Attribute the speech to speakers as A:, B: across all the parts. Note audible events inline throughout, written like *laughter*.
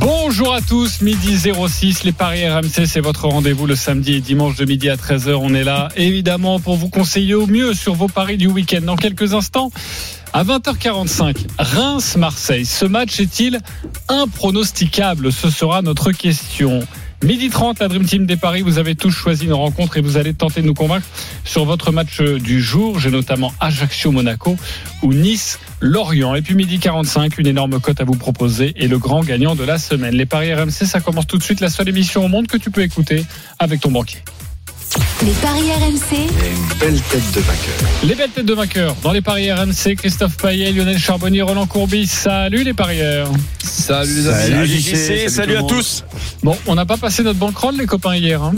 A: Bonjour à tous, midi 06, les Paris RMC, c'est votre rendez-vous le samedi et dimanche de midi à 13h. On est là, évidemment, pour vous conseiller au mieux sur vos paris du week-end. Dans quelques instants, à 20h45, Reims-Marseille. Ce match est-il impronosticable? Ce sera notre question. Midi 30, la Dream Team des Paris, vous avez tous choisi une rencontre et vous allez tenter de nous convaincre sur votre match du jour. J'ai notamment Ajaccio-Monaco ou Nice-Lorient. Et puis midi 45, une énorme cote à vous proposer et le grand gagnant de la semaine. Les Paris RMC, ça commence tout de suite, la seule émission au monde que tu peux écouter avec ton banquier.
B: Les paris RMC.
C: une belle tête de vainqueur.
A: Les belles têtes de vainqueurs dans les paris RMC, Christophe Payet, Lionel Charbonnier, Roland Courbis. Salut les parieurs.
D: Salut les amis.
C: Salut,
D: JC,
C: JC, salut à tous.
A: Bon, on n'a pas passé notre bankroll les copains hier. Hein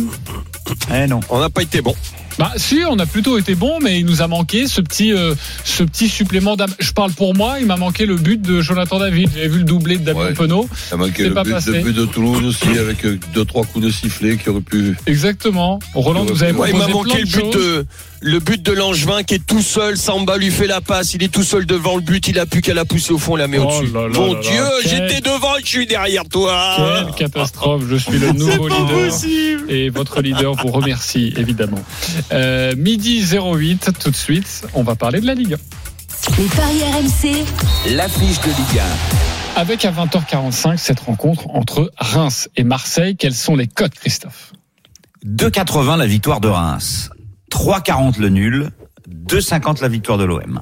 C: Eh non.
D: On n'a pas été bon.
A: Bah si, on a plutôt été bon, mais il nous a manqué ce petit, euh, ce petit supplément d'âme. Je parle pour moi, il m'a manqué le but de Jonathan David. J'avais vu le doublé de Damien
D: Ouais.
A: Penaud.
D: Il a manqué le
A: pas
D: but,
A: passé.
D: le but de Toulouse aussi, avec euh, deux, trois coups de sifflet qui auraient pu.
A: Exactement. Roland, vous avez
E: Ouais,
A: proposé
E: il m'a
A: plein
E: manqué le but de le but de Langevin qui est tout seul. Samba lui fait la passe. Il est tout seul devant le but. Il a plus qu'à la pousser au fond, la met
A: Oh
E: au-dessus.
A: là là
E: Mon
A: là
E: Dieu,
A: quel-
E: j'étais devant et je suis derrière toi.
A: Quelle catastrophe, je suis le *laughs* nouveau
E: pas
A: leader.
E: possible.
A: Et votre leader vous remercie, évidemment. Euh, midi 08, tout de suite, on va parler de la Ligue.
B: Les paris RMC.
F: L'affiche de Ligue
A: Avec à 20h45 cette rencontre entre Reims et Marseille, quels sont les codes, Christophe?
G: 2,80 la victoire de Reims, 3,40 le nul, 2,50 la victoire de l'OM.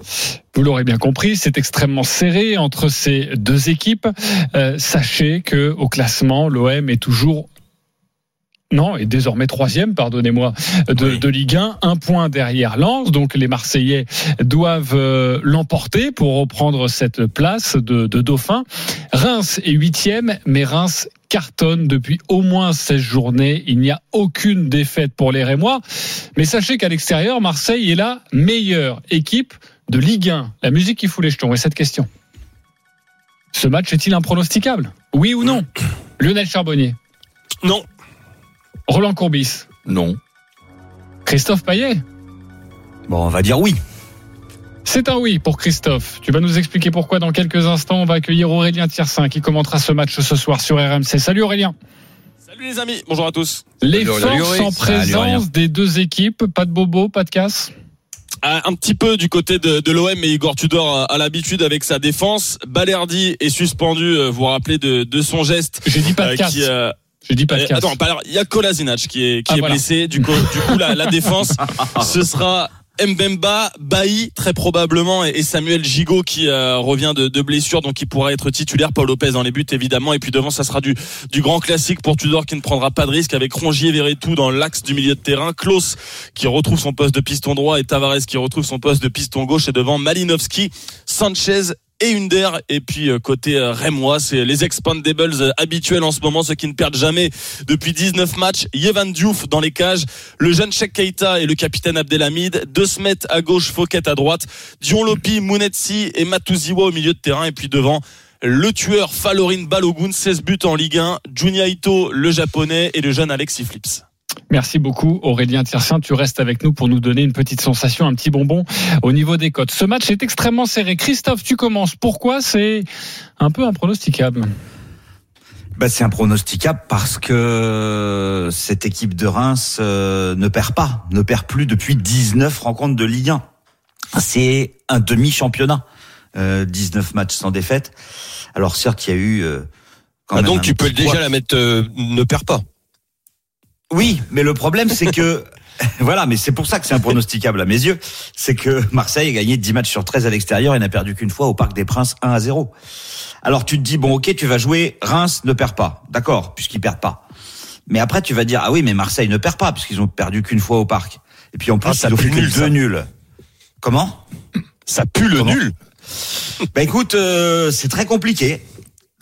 A: Vous l'aurez bien compris, c'est extrêmement serré entre ces deux équipes. Euh, sachez que au classement, l'OM est toujours non, et désormais troisième, pardonnez-moi, de, de Ligue 1, un point derrière Lens. Donc les Marseillais doivent euh, l'emporter pour reprendre cette place de, de Dauphin. Reims est huitième, mais Reims cartonne depuis au moins 16 journées. Il n'y a aucune défaite pour les Rémois. Mais sachez qu'à l'extérieur, Marseille est la meilleure équipe de Ligue 1. La musique qui fout les jetons. Et cette question. Ce match est-il impronosticable? Oui ou non? Lionel Charbonnier.
E: Non.
A: Roland Courbis.
D: Non.
A: Christophe Payet.
G: Bon, on va dire oui.
A: C'est un oui pour Christophe. Tu vas nous expliquer pourquoi dans quelques instants. On va accueillir Aurélien Tiersin qui commentera ce match ce soir sur RMC. Salut Aurélien.
E: Salut les amis. Bonjour à tous.
A: Les
D: Salut,
A: forces en
G: Salut,
A: présence des deux équipes. Pas de bobo, pas de casse.
E: Ah, Un petit peu du côté de, de l'OM, mais Igor Tudor a, a l'habitude avec sa défense. Balerdi est suspendu. euh, Vous vous rappelez de, de son geste.
A: J'ai dit pas de
E: euh,
A: casse.
E: qui, euh,
A: J'ai dit pas de
E: Euh,
A: casse.
E: Attends, pas- alors, il y a Kolasinac qui est, qui
A: Ah,
E: est
A: voilà.
E: blessé. Du coup, du coup la, la défense, *laughs* ce sera Mbemba, Bailly très probablement et, et Samuel Gigot qui euh, revient de, de blessure, donc il pourra être titulaire. Paul Lopez dans les buts évidemment. Et puis devant, ça sera du, du grand classique pour Tudor qui ne prendra pas de risque avec Rongier, Verretou dans l'axe du milieu de terrain. Klaus qui retrouve son poste de piston droit et Tavares qui retrouve son poste de piston gauche. Et devant Malinowski, Sanchez et Hunder. Et puis euh, côté euh, Rémois, c'est les expandables euh, habituels en ce moment, ceux qui ne perdent jamais depuis 19 matchs. Yevan Diouf dans les cages, le jeune Sheikh Keita et le capitaine Abdelhamid, De Smet à gauche, Fouquet à droite, Dion Lopi, Mounetsi et Matuziwa au milieu de terrain. Et puis devant, le tueur Falorin Balogun, 16 buts en Ligue 1, Junya Ito, le japonais et le jeune Alexis Flips.
A: Merci beaucoup Aurélien Tiersin. Tu restes avec nous pour nous donner une petite sensation, un petit bonbon au niveau des cotes. Ce match est extrêmement serré. Christophe, tu commences. Pourquoi c'est un peu impronosticable
G: Bah, c'est impronosticable parce que cette équipe de Reims euh, ne perd pas, ne perd plus depuis 19 rencontres de Ligue 1. C'est un demi-championnat, euh, 19 matchs sans défaite. Alors certes, il y a eu euh, quand
E: Ah,
G: même
E: donc
G: un
E: tu peux déjà
G: poids.
E: la mettre, euh, ne perds pas.
G: Oui, mais le problème c'est que *laughs* voilà, mais c'est pour ça que c'est impronosticable à mes yeux, c'est que Marseille a gagné 10 matchs sur 13 à l'extérieur et n'a perdu qu'une fois au Parc des Princes 1 à 0. Alors tu te dis bon OK, tu vas jouer Reims ne perd pas. D'accord, puisqu'ils perdent pas. Mais après tu vas dire ah oui, mais Marseille ne perd pas puisqu'ils ont perdu qu'une fois au Parc. Et puis en plus
E: Ah, ça
G: ils ont fait
E: nul,
G: deux
E: ça.
G: nuls. Comment?
E: Ça pue le
G: Comment?
E: nul.
G: Bah écoute, euh, c'est très compliqué.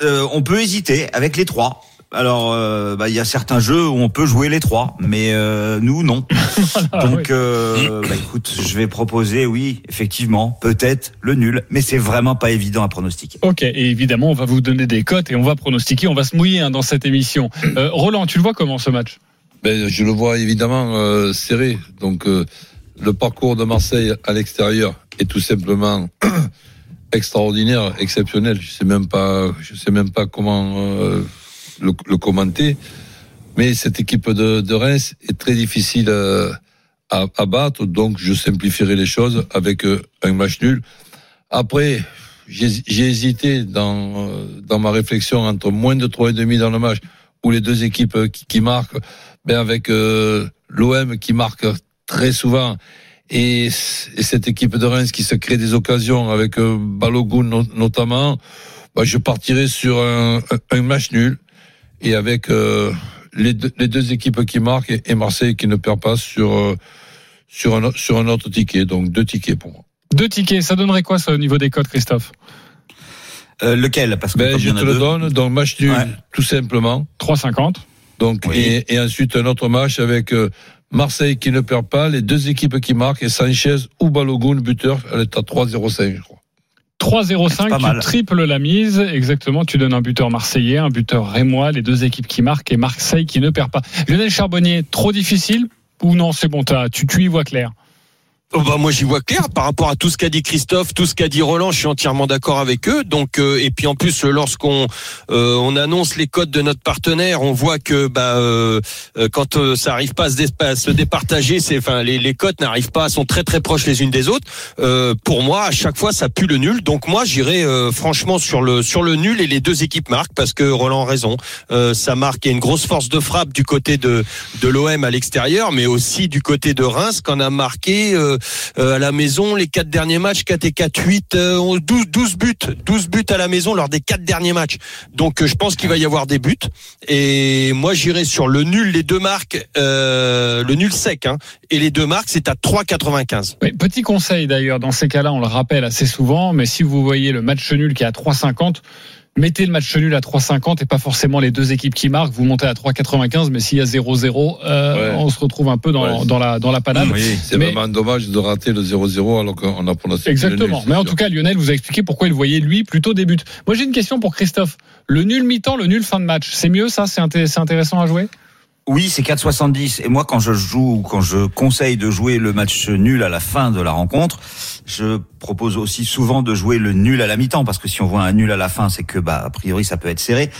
G: Euh, on peut hésiter avec les trois. Alors, euh, bah, il y a certains jeux où on peut jouer les trois, mais euh, nous non. *laughs*
A: Ah,
G: Donc,
A: oui.
G: euh, bah, écoute, je vais proposer, oui, effectivement, peut-être le nul, mais c'est vraiment pas évident à pronostiquer.
A: Ok, et évidemment, on va vous donner des cotes et on va pronostiquer, on va se mouiller hein, dans cette émission. Euh, Roland, tu le vois comment ce match?
D: Ben, je le vois évidemment euh, serré. Donc euh, le parcours de Marseille à l'extérieur est tout simplement *clears throat* extraordinaire, exceptionnel. Je sais même pas, je sais même pas comment euh, le, le commenter. Mais cette équipe de, Reims est très difficile euh, à, à battre, donc je simplifierai les choses avec euh, un match nul. Après, j'ai hésité dans euh, dans ma réflexion entre moins de trois et demi dans le match ou les deux équipes qui, marquent, ben avec euh, l'OM qui marque très souvent et, et cette équipe de Reims qui se crée des occasions avec euh, Balogun no- notamment, ben, je partirai sur un match nul et avec euh, les, deux, les deux équipes qui marquent et, et Marseille qui ne perd pas sur euh, sur un, sur un autre ticket, donc deux tickets pour moi.
A: Deux tickets, ça donnerait quoi ça au niveau des cotes, Christophe?
G: Euh, lequel? Parce que
D: Ben, je te le
G: deux-
D: donne, donc match nul,
G: Ouais.
D: tout simplement.
A: 3,50.
D: Donc
G: Oui.
D: et, et ensuite un autre match avec euh, Marseille qui ne perd pas, les deux équipes qui marquent et Sanchez ou Balogun buteur, elle est à 3-0-5 je crois.
A: 3,05,
G: pas
A: tu triples la mise. Exactement, tu donnes un buteur marseillais, un buteur rémois, les deux équipes qui marquent et Marseille qui ne perd pas. Lionel Charbonnier, trop difficile ou non, c'est bon, tu, tu y vois clair
H: Oh bah moi j'y vois clair par rapport à tout ce qu'a dit Christophe, tout ce qu'a dit Roland, je suis entièrement d'accord avec eux. Donc euh, et puis en plus lorsqu'on euh, on annonce les codes de notre partenaire, on voit que bah euh, euh, quand euh, ça arrive pas à se, départager, c'est enfin les les cotes n'arrivent pas, sont très très proches les unes des autres. Euh, pour moi à chaque fois ça pue le nul. Donc moi j'irai franchement sur le sur le nul et les deux équipes marquent parce que Roland a raison. Ça marque a une grosse force de frappe du côté de de l'OM à l'extérieur, mais aussi du côté de Reims qu'on a marqué à la maison les quatre derniers matchs 4 et 4 8 euh, on- 12 12 buts. 12 buts à la maison lors des quatre derniers matchs. Donc euh, je pense qu'il va y avoir des buts. Et moi j'irai sur le nul les deux marques euh, le nul sec hein, et les deux marques c'est à 3,95
A: Oui, Petit conseil d'ailleurs, dans ces cas-là, on le rappelle assez souvent, mais si vous voyez le match nul qui est à 3,50, mettez le match nul à 3,50 et pas forcément les deux équipes qui marquent. Vous montez à 3,95, mais s'il y a 0-0, euh,
D: Ouais.
A: on se retrouve un peu dans,
D: Ouais.
A: dans la dans la panade.
G: Oui.
D: C'est
A: Mais-
D: vraiment dommage de rater le 0-0 alors qu'on a prononcé
A: Exactement. Mais en tout cas, Lionel vous a expliqué pourquoi il voyait lui plutôt des buts. Moi, j'ai une question pour Christophe. Le nul mi-temps, le nul fin de match, c'est mieux ça? C'est intéressant à jouer?
G: Oui, c'est 4,70. Et moi, quand je joue, quand je conseille de jouer le match nul à la fin de la rencontre, je propose aussi souvent de jouer le nul à la mi-temps, parce que si on voit un nul à la fin, c'est que, bah, a priori, ça peut être serré.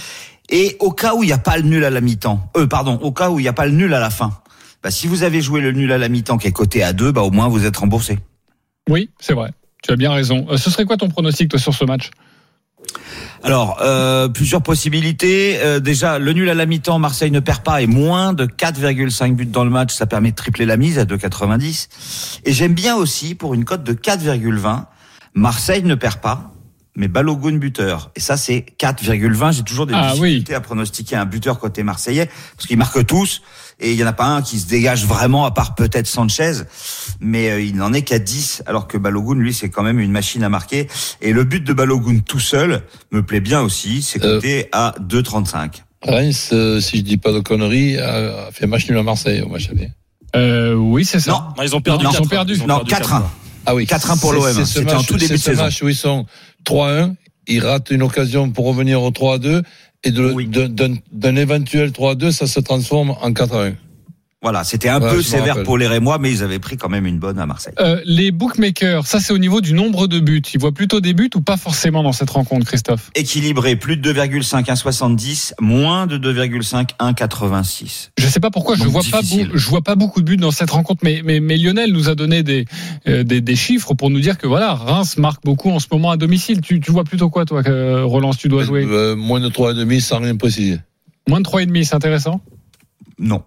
G: Et au cas où il n'y a pas le nul à la mi-temps, euh, pardon, au cas où il n'y a pas le nul à la fin, bah, si vous avez joué le nul à la mi-temps qui est coté à 2, bah, au moins vous êtes remboursé.
A: Oui, c'est vrai. Tu as bien raison. Euh, ce serait quoi ton pronostic toi sur ce match?
G: Alors, euh, plusieurs possibilités. Euh, déjà, le nul à la mi-temps, Marseille ne perd pas et moins de 4,5 buts dans le match, ça permet de tripler la mise à 2,90. Et j'aime bien aussi, pour une cote de 4,20, Marseille ne perd pas, mais Balogun buteur. Et ça, c'est 4,20. J'ai toujours des
A: Ah
G: difficultés à pronostiquer un buteur côté marseillais, parce qu'ils marquent tous, et il y en a pas un qui se dégage vraiment, à part peut-être Sanchez, mais euh, il n'en est qu'à 10, alors que Balogun, lui, c'est quand même une machine à marquer. Et le but de Balogun tout seul me plaît bien aussi, c'est
D: Euh.
G: coté à 2,35.
D: Reims, euh, si je dis pas de conneries, a, fait match nul à Marseille au match aller.
A: euh, Oui, c'est ça.
G: Non,
E: Non, ils ont perdu
A: Non, ils
E: 4,
A: ont perdu.
G: non, 4-1.
D: Ah oui.
G: 4-1 pour l'OM.
D: c'est ce
G: C'était en tout début
D: c'est
G: de
D: ce
G: saison.
D: match où ils sont 3-1, ils ratent une occasion pour revenir au 3-2 et
G: Oui.
D: d'un éventuel 3-2, ça se transforme en 4-1.
G: Voilà, c'était un
D: Ouais,
G: peu sévère pour les Rémois, mais ils avaient pris quand même une bonne à Marseille.
A: Euh, les bookmakers, ça c'est au niveau du nombre de buts. Ils voient plutôt des buts ou pas forcément dans cette rencontre, Christophe?
G: Équilibré, plus de 2,5, 1,70, moins de 2,5, 1,86.
A: Je sais pas pourquoi je vois pas
G: difficile.
A: beau- je vois pas beaucoup de buts dans cette rencontre, mais, mais, mais Lionel nous a donné des, euh, des, des chiffres pour nous dire que voilà, Reims marque beaucoup en ce moment à domicile. Tu, tu vois plutôt quoi toi, que, Roland, si tu dois jouer?
D: Euh, moins de 3,5 sans rien préciser.
A: Moins de 3,5, c'est intéressant?
G: Non.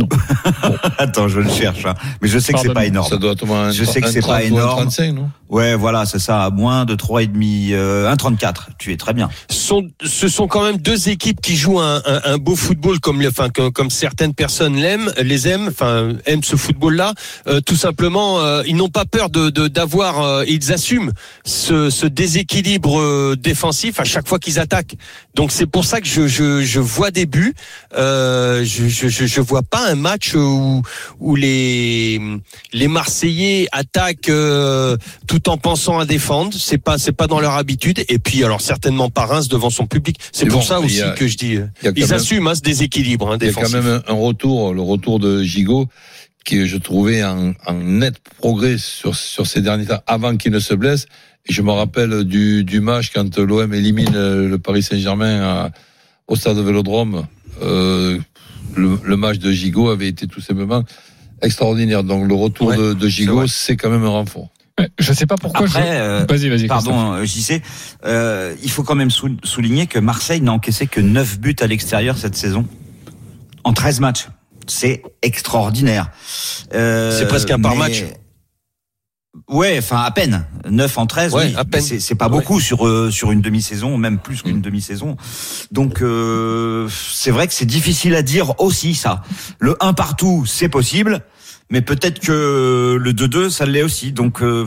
A: Non. *laughs*
G: Attends, je le cherche, hein. mais je sais que c'est pas énorme.
D: Ça doit être au moins un,
G: Je sais que c'est pas
D: 30 ou un
G: énorme.
D: 35, non?
G: Ouais, voilà, c'est ça, moins de 3,5, euh, 1,34. Tu es très bien.
H: sont, ce sont quand même deux équipes qui jouent un, un, beau football comme, enfin, comme, comme certaines personnes l'aiment, les aiment, enfin aiment ce football-là. Euh, tout simplement, euh, ils n'ont pas peur de d'avoir, euh, ils assument ce, ce déséquilibre euh, défensif à chaque fois qu'ils attaquent. Donc c'est pour ça que je, je, je vois des buts. Euh, je, je, je, vois pas un match où où les les Marseillais attaquent euh, tout en pensant à défendre. C'est pas c'est pas dans leur habitude. Et puis alors certainement pas Reims devant son public. C'est pour
D: bon,
H: ça aussi
D: a-
H: que je dis. euh, Ils
D: même-
H: assument hein, ce déséquilibre hein,
D: Il y a quand même un, retour, le retour de Gigot, qui je trouvais en, en net progrès sur, sur ces derniers temps, avant qu'il ne se blesse. Et je me rappelle du, du match quand l'OM élimine euh, le Paris Saint-Germain au stade de Vélodrome. Euh, le, le match de Gigot avait été tout simplement extraordinaire. Donc le retour
H: Ouais,
D: de, de Gigot, c'est quand même un renfort.
A: Ouais, Je sais pas pourquoi.
G: Après,
A: je...
G: euh,
A: Vas-y, vas-y.
G: Pardon, euh, JC. Euh, il faut quand même sou- souligner que Marseille n'a encaissé que 9 buts à l'extérieur cette saison. En 13 matchs. C'est extraordinaire. Euh,
H: C'est presque un par
G: mais-
H: match.
G: Ouais, enfin à peine. 9 en 13,
H: Ouais,
G: oui.
H: à peine.
G: C'est c'est pas
H: Ouais.
G: beaucoup sur euh, sur une demi-saison, même plus qu'une demi-saison. Donc euh, c'est vrai que c'est difficile à dire aussi ça. Le 1 partout, c'est possible, mais peut-être que le 2-2, ça l'est aussi. Donc euh,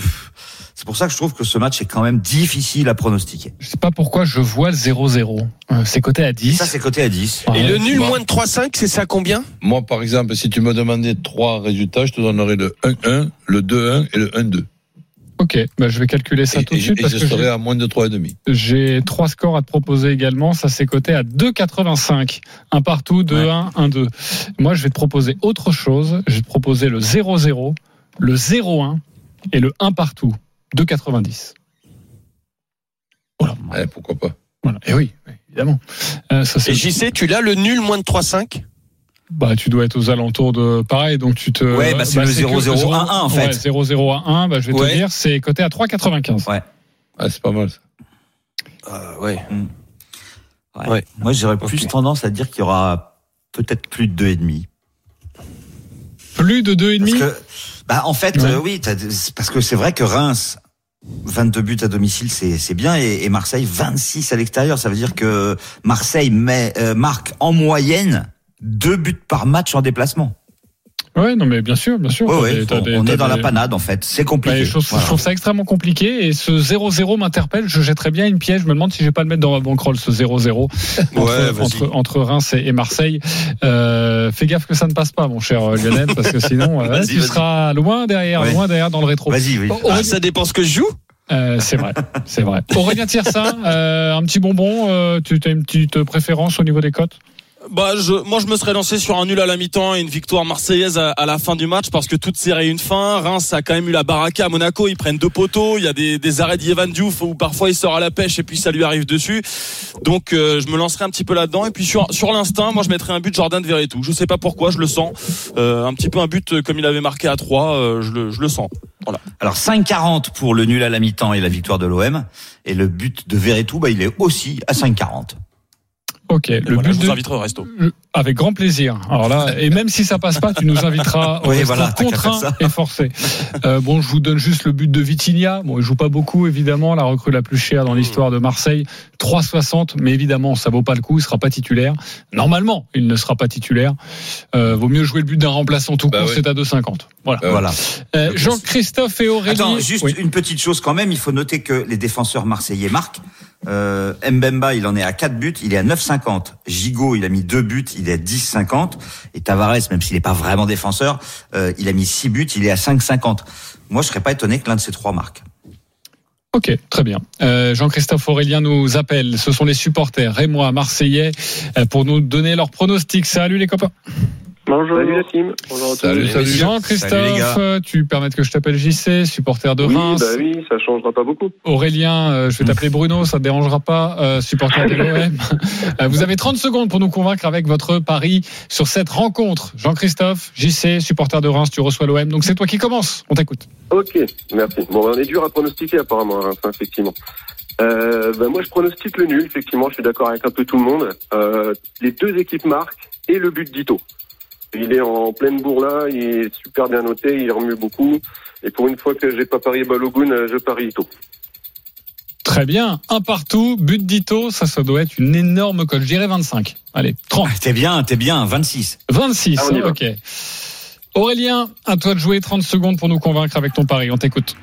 G: c'est pour ça que je trouve que ce match est quand même difficile à pronostiquer.
A: Je sais pas pourquoi je vois le 0-0. Euh, c'est coté à 10.
G: Ça c'est coté à 10.
A: Ouais,
H: Et le nul
D: moi-
H: moins de 3-5, c'est ça combien?
D: Moi, par exemple, si tu me demandais trois résultats, je te donnerais le 1-1, le 2-1 et le 1-2.
A: Ok, bah, je vais calculer ça
D: Et,
A: tout de suite
D: et
A: parce
D: je
A: que
D: serais
A: j'ai-
D: à moins de 3,5.
A: j'ai trois scores à te proposer également. Ça c'est coté à 2,85. Un partout, 2-1, 1-2. Moi, je vais te proposer autre chose. Je vais te proposer le 0-0, le 0-1 et le 1 partout. 2,90.
D: Eh, pourquoi pas
A: Voilà. Et oui, évidemment. Euh, ça, c'est-
H: Et JC, tu l'as le nul moins de 3-5
A: Bah, tu dois être aux alentours de pareil, donc tu te.
G: Ouais, bah, c'est le
A: que
G: 0-0 à 1, en fait.
A: Ouais, 0-0 à 1, bah, je vais
H: Ouais.
A: te dire, c'est coté à 3,95.
G: Ouais.
D: Ah, c'est pas mal ça.
H: euh, Ouais.
G: Ouais.
H: Ouais.
G: Moi j'aurais plus tendance à dire qu'il y aura peut-être plus de 2,5.
A: Plus de 2,5
G: Parce que, bah, en fait,
A: Ouais.
G: euh, oui, parce que c'est vrai que Reims, 22 buts à domicile, c'est c'est bien, et, et Marseille, 26 à l'extérieur. Ça veut dire que Marseille met, euh, marque en moyenne deux buts par match en déplacement.
A: Ouais, non, mais bien sûr, bien sûr.
G: Ouais, ouais,
A: des-
G: on,
A: des-
G: on
A: t'as
G: est dans la panade en fait. C'est
A: Ouais,
G: compliqué.
A: je, trouve,
G: Voilà.
A: je trouve ça extrêmement compliqué et ce 0-0 m'interpelle. Je jetterais bien une piège. Je me demande si je vais pas le mettre dans ma bankroll, ce 0-0 entre, entre, entre Reims et, et Marseille. Euh, fais gaffe que ça ne passe pas, mon cher euh, Lionel, parce que sinon, euh, tu seras loin derrière,
G: Ouais.
A: loin derrière dans le rétro.
G: Vas-y, oui.
A: Oh,
H: Ah, ça dépend ce que je joue?
A: Euh, c'est vrai, c'est vrai. Aurélien Tiersin, euh, un petit bonbon, euh, tu as une petite préférence au niveau des cotes?
E: Bah, je, moi, je me serais lancé sur un nul à la mi-temps et une victoire marseillaise à, à la fin du match parce que toute série une fin. Reims a quand même eu la baraka à Monaco. Ils prennent deux poteaux. Il y a des, des arrêts d'Ivan Diouf où parfois il sort à la pêche et puis ça lui arrive dessus. Donc, euh, je me lancerai un petit peu là-dedans. Et puis sur, sur l'instinct, moi, je mettrais un but de Jordan Verretou. Je sais pas pourquoi, je le sens. Euh, un petit peu un but comme il avait marqué à 3, euh, je, le, je le sens. Voilà.
G: Alors 5,40 pour le nul à la mi-temps et la victoire de l'OM. Et le but de Verretou, bah, il est aussi à 5,40.
A: Ok, le
E: voilà,
A: but
E: je vous
A: de...
E: inviterai au resto.
A: Avec grand plaisir. Alors là, et même si ça passe pas, tu nous inviteras *laughs* au
G: Oui, voilà,
A: contraint et forcé. Euh, bon, je vous donne juste le but de Vitinha. Bon, il joue pas beaucoup, évidemment, la recrue la plus chère dans l'histoire de Marseille. 3,60, mais évidemment, ça vaut pas le coup. Il sera pas titulaire. Normalement, il ne sera pas titulaire. Euh, vaut mieux jouer le but d'un remplaçant tout
D: Bah
A: court,
D: ouais.
A: c'est à 2,50. Voilà.
D: Euh,
G: Voilà.
A: Jean-Christophe et Aurélie.
G: Attends, juste
A: Oui.
G: une petite chose quand même. Il faut noter que les défenseurs marseillais marquent. Mbemba, il en est à 4 buts, il est à 9,50. Gigot, il a mis 2 buts, il est à 10,50. Et Tavares, même s'il n'est pas vraiment défenseur, euh, il a mis 6 buts, il est à 5,50. Moi, je serais pas étonné que l'un de ces trois marque.
A: Ok, très bien. Euh, Jean-Christophe Aurélien nous appelle. Ce sont les supporters et moi, Marseillais, euh, pour nous donner leurs pronostics. Salut les copains.
I: Bonjour. Salut la team. Bonjour à tous.
D: Salut, salut.
A: Jean-Christophe, tu permets que je t'appelle JC, supporter de
I: Oui,
A: Reims.
I: bah oui, ça changera pas beaucoup.
A: Aurélien, euh, je vais t'appeler Bruno, ça te dérangera pas, euh, supporter de l'OM. *laughs* Euh, vous avez 30 secondes pour nous convaincre avec votre pari sur cette rencontre. Jean-Christophe, JC, supporter de Reims, tu reçois l'OM. Donc c'est toi qui commence. On t'écoute.
I: Ok, merci. Bon, on est dur à pronostiquer apparemment, hein, effectivement. Euh, bah, moi, je pronostique le nul. Effectivement, je suis d'accord avec un peu tout le monde. Euh, les deux équipes marquent et le but d'Ito. Il est en pleine bourre là, il est super bien noté, il remue beaucoup. Et pour une fois que j'ai pas parié Balogun, euh, je parie Ito.
A: Très bien. Un partout, but d'Ito, ça, ça doit être une énorme cote. Je dirais 25. Allez, 30.
G: Ah, T'es bien, t'es bien, 26.
A: 26,
I: Ah,
A: ok. Aurélien, à toi de jouer 30 secondes pour nous convaincre avec ton pari. On t'écoute.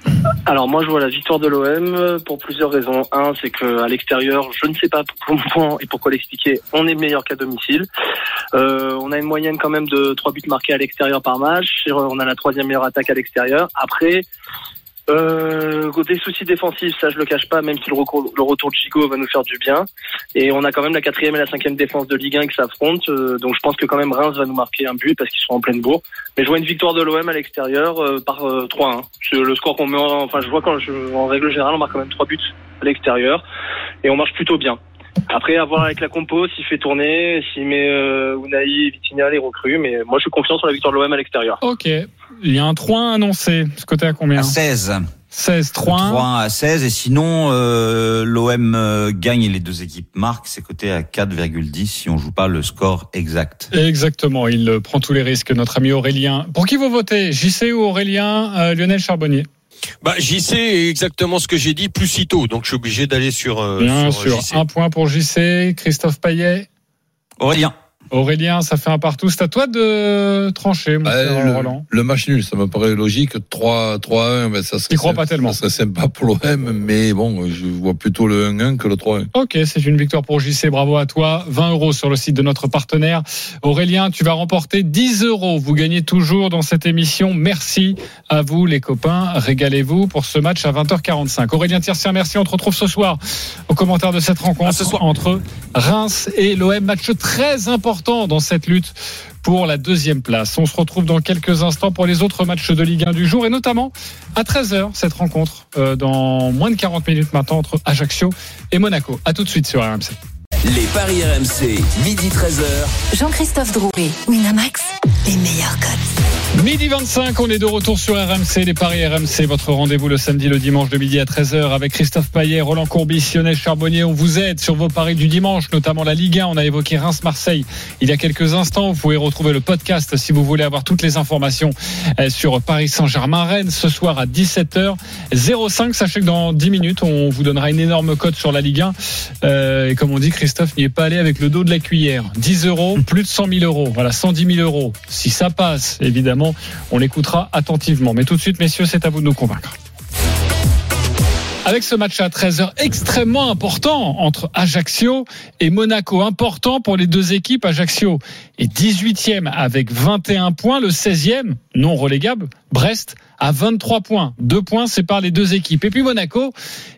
J: Alors moi je vois la victoire de l'OM pour plusieurs raisons. Un, c'est que à l'extérieur, je ne sais pas comment et pourquoi l'expliquer, on est meilleur qu'à domicile. Euh, on a une moyenne quand même de trois buts marqués à l'extérieur par match. On a la troisième meilleure attaque à l'extérieur. Après, euh, des soucis défensifs, ça je le cache pas, même si le, retour de Chico va nous faire du bien. Et on a quand même la quatrième et la cinquième défense de Ligue 1 qui s'affrontent. Euh, donc je pense que quand même Reims va nous marquer un but parce qu'ils sont en pleine bourre. Mais je vois une victoire de l'OM à l'extérieur euh, par euh, 3-1. C'est le score qu'on met en, enfin je vois quand je, en règle générale on marque quand même trois buts à l'extérieur et on marche plutôt bien. Après, à voir avec la compo, s'il fait tourner, s'il met euh, Unai, Vitinha, les recrues, mais moi je suis confiant sur la victoire de l'OM à l'extérieur.
A: Ok. Il y a un 3 annoncé. Ce côté à combien?
G: À 16.
A: 16, 3
G: 3 à 16. Et sinon, euh, l'OM euh, gagne et les deux équipes marquent. C'est coté à 4,10 si on joue pas le score exact.
A: Exactement, il prend tous les risques, notre ami Aurélien. Pour qui vous votez? JC ou Aurélien euh, Lionel Charbonnier?
H: Bah, j'y sais exactement ce que j'ai dit, plus Ito. Donc, je suis obligé d'aller sur, euh,
A: Bien
H: sur,
A: sûr,
H: JC.
A: un point pour JC, Christophe Payet.
G: Aurélien.
A: Aurélien, ça fait un partout. C'est à toi de trancher, mon cher
D: le,
A: Roland.
D: le match nul, ça me paraît logique. 3, 3-1, ben, ça serait,
A: Tu crois pas tellement.
D: ça serait sympa pour l'OM, mais bon, je vois plutôt le 1-1 que le 3-1.
A: Ok, c'est une victoire pour JC, bravo à toi. 20 euros sur le site de notre partenaire. Aurélien, tu vas remporter 10 euros. Vous gagnez toujours dans cette émission. Merci à vous les copains. Régalez-vous pour ce match à 20h45. Aurélien Tiercien, merci. On te retrouve ce soir au commentaire de cette rencontre entre Reims et l'OM. Match très important dans cette lutte pour la deuxième place. On se retrouve dans quelques instants pour les autres matchs de Ligue 1 du jour et notamment à 13h cette rencontre euh, dans moins de 40 minutes maintenant entre Ajaccio et Monaco. À tout de suite sur RMC.
F: Les paris RMC, midi 13h.
B: Jean-Christophe Drouet, Winamax, les meilleurs codes.
A: Midi 25, on est de retour sur RMC, les paris RMC, votre rendez-vous le samedi, le dimanche de midi à 13h avec Christophe Payet, Roland Courbis, Lionel Charbonnier. On vous aide sur vos paris du dimanche, notamment la Ligue 1. On a évoqué Reims-Marseille il y a quelques instants. Vous pouvez retrouver le podcast si vous voulez avoir toutes les informations euh, sur Paris Saint-Germain-Rennes ce soir à 17h 05. Sachez que dans 10 minutes, on vous donnera une énorme cote sur la Ligue 1. Euh, et comme on dit, Christophe n'y est pas allé avec le dos de la cuillère. 10 euros, plus de 100 000 euros. Voilà, 110 000 euros. Si ça passe, évidemment, on l'écoutera attentivement. Mais tout de suite, messieurs, c'est à vous de nous convaincre. Avec ce match à 13h extrêmement important entre Ajaccio et Monaco, important pour les deux équipes. Ajaccio est 18e avec 21 points, le 16e, non relégable, Brest à 23 points. Deux points séparent les deux équipes. Et puis Monaco